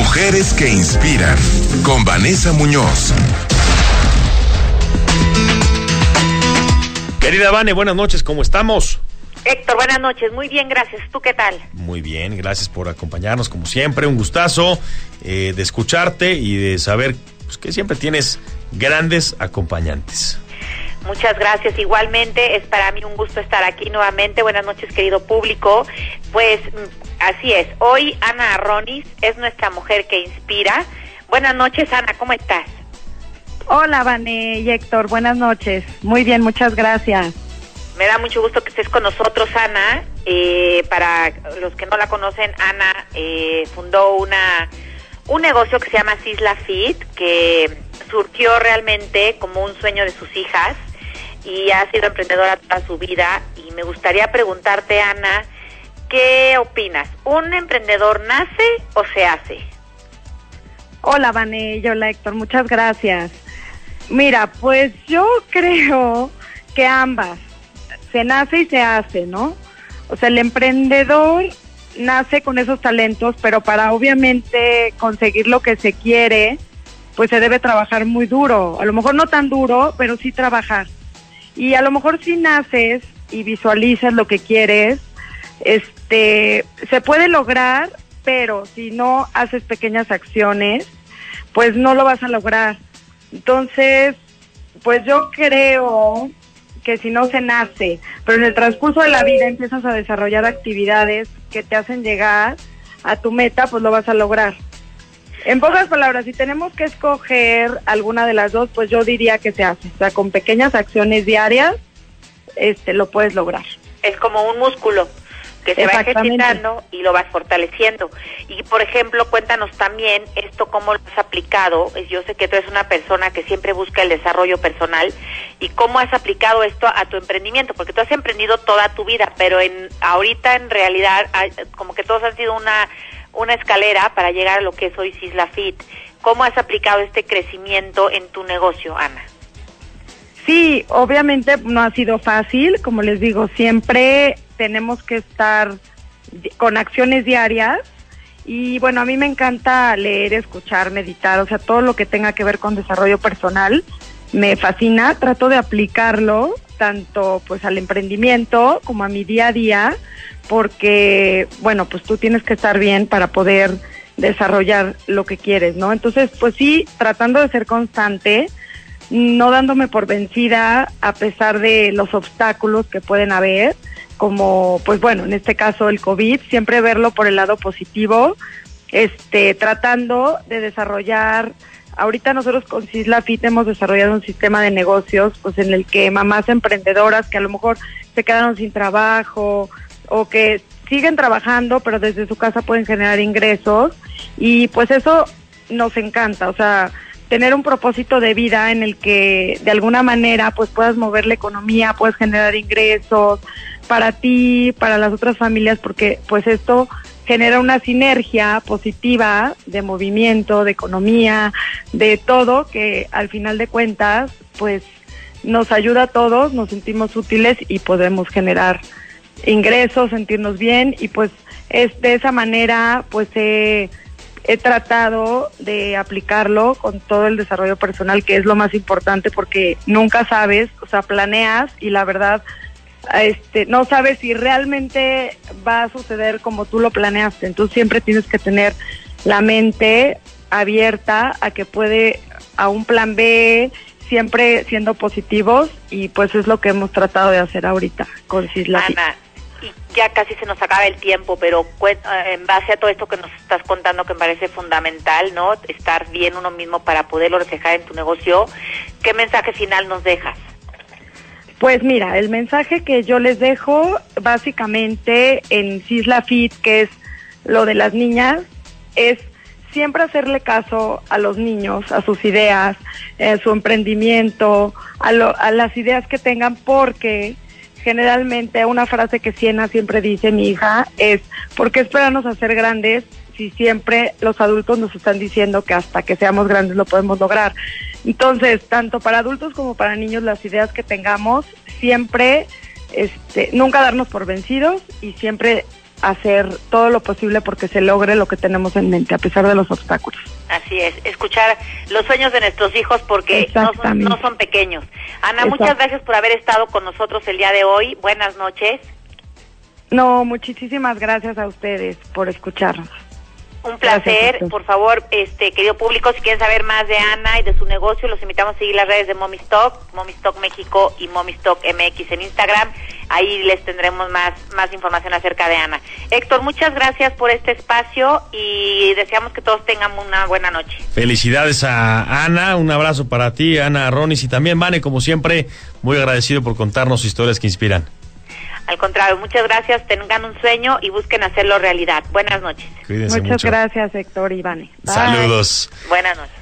Mujeres que inspiran con Vanessa Muñoz. Querida Vane, buenas noches, ¿cómo estamos? Héctor, buenas noches. Muy bien, gracias. ¿Tú qué tal? Muy bien, gracias por acompañarnos como siempre. Un gustazo eh, de escucharte y de saber pues, que siempre tienes grandes acompañantes. Muchas gracias. Igualmente es para mí un gusto estar aquí nuevamente. Buenas noches, querido público. Pues mm, así es. Hoy Ana Arronis es nuestra mujer que inspira. Buenas noches, Ana. ¿Cómo estás? Hola, Vane y Héctor. Buenas noches. Muy bien, muchas gracias. Me da mucho gusto que estés con nosotros, Ana. Eh, para los que no la conocen, Ana eh, fundó una un negocio que se llama Sisla Fit, que surgió realmente como un sueño de sus hijas y ha sido emprendedora toda su vida. Y me gustaría preguntarte, Ana, ¿qué opinas? ¿Un emprendedor nace o se hace? Hola, Vane, hola, Héctor, muchas gracias. Mira, pues yo creo que ambas, se nace y se hace, ¿no? O sea, el emprendedor nace con esos talentos, pero para obviamente conseguir lo que se quiere, pues se debe trabajar muy duro. A lo mejor no tan duro, pero sí trabajar. Y a lo mejor si naces y visualizas lo que quieres, este, se puede lograr, pero si no haces pequeñas acciones, pues no lo vas a lograr. Entonces, pues yo creo que si no se nace, pero en el transcurso de la vida empiezas a desarrollar actividades que te hacen llegar a tu meta, pues lo vas a lograr. En pocas palabras, si tenemos que escoger alguna de las dos, pues yo diría que se hace. O sea, con pequeñas acciones diarias, este, lo puedes lograr. Es como un músculo que se va ejercitando y lo vas fortaleciendo. Y por ejemplo, cuéntanos también esto cómo lo has aplicado. Yo sé que tú eres una persona que siempre busca el desarrollo personal y cómo has aplicado esto a tu emprendimiento, porque tú has emprendido toda tu vida, pero en ahorita en realidad como que todos han sido una una escalera para llegar a lo que es hoy Sisla Fit. ¿Cómo has aplicado este crecimiento en tu negocio, Ana? Sí, obviamente no ha sido fácil, como les digo, siempre tenemos que estar con acciones diarias y bueno, a mí me encanta leer, escuchar, meditar, o sea, todo lo que tenga que ver con desarrollo personal me fascina, trato de aplicarlo tanto pues al emprendimiento como a mi día a día, porque bueno, pues tú tienes que estar bien para poder desarrollar lo que quieres, ¿no? Entonces, pues sí, tratando de ser constante, no dándome por vencida a pesar de los obstáculos que pueden haber, como pues bueno, en este caso el COVID, siempre verlo por el lado positivo, este tratando de desarrollar ahorita nosotros con Cisla Fit hemos desarrollado un sistema de negocios pues en el que mamás emprendedoras que a lo mejor se quedaron sin trabajo o que siguen trabajando pero desde su casa pueden generar ingresos. Y pues eso nos encanta, o sea, tener un propósito de vida en el que de alguna manera pues puedas mover la economía, puedes generar ingresos para ti, para las otras familias, porque pues esto genera una sinergia positiva de movimiento, de economía, de todo, que al final de cuentas pues nos ayuda a todos, nos sentimos útiles y podemos generar ingresos, sentirnos bien y pues es de esa manera pues he tratado de aplicarlo con todo el desarrollo personal, que es lo más importante porque nunca sabes, o sea, planeas y la verdad, este, no sabes si realmente va a suceder como tú lo planeaste. Entonces siempre tienes que tener la mente abierta a que puede, a un plan B, siempre siendo positivos y pues es lo que hemos tratado de hacer ahorita con Cisla y ya casi se nos acaba el tiempo, pero eh, en base a todo esto que nos estás contando que me parece fundamental, ¿no? Estar bien uno mismo para poderlo reflejar en tu negocio, ¿qué mensaje final nos dejas? Pues mira, el mensaje que yo les dejo básicamente en Cisla Fit, que es lo de las niñas, es siempre hacerle caso a los niños, a sus ideas, a su emprendimiento, a, a las ideas que tengan, porque generalmente una frase que Siena siempre dice mi hija es, ¿por qué esperarnos a ser grandes si siempre los adultos nos están diciendo que hasta que seamos grandes lo podemos lograr? Entonces, tanto para adultos como para niños, las ideas que tengamos, siempre, este, nunca darnos por vencidos y siempre hacer todo lo posible porque se logre lo que tenemos en mente, a pesar de los obstáculos. Así es, escuchar los sueños de nuestros hijos porque no son, no son pequeños. Ana, muchas gracias por haber estado con nosotros el día de hoy. Buenas noches. No, muchísimas gracias a ustedes por escucharnos. Un placer, por favor, este querido público, si quieren saber más de Ana y de su negocio, los invitamos a seguir las redes de Momistock, Momistock México y Momistock MX en Instagram. Ahí les tendremos más más información acerca de Ana. Héctor, muchas gracias por este espacio y deseamos que todos tengan una buena noche. Felicidades a Ana, un abrazo para ti, Ana Ronis y también Vane, como siempre, muy agradecido por contarnos historias que inspiran. Al contrario, muchas gracias. Tengan un sueño y busquen hacerlo realidad. Buenas noches. muchas gracias, Héctor Iván. Saludos. Buenas noches.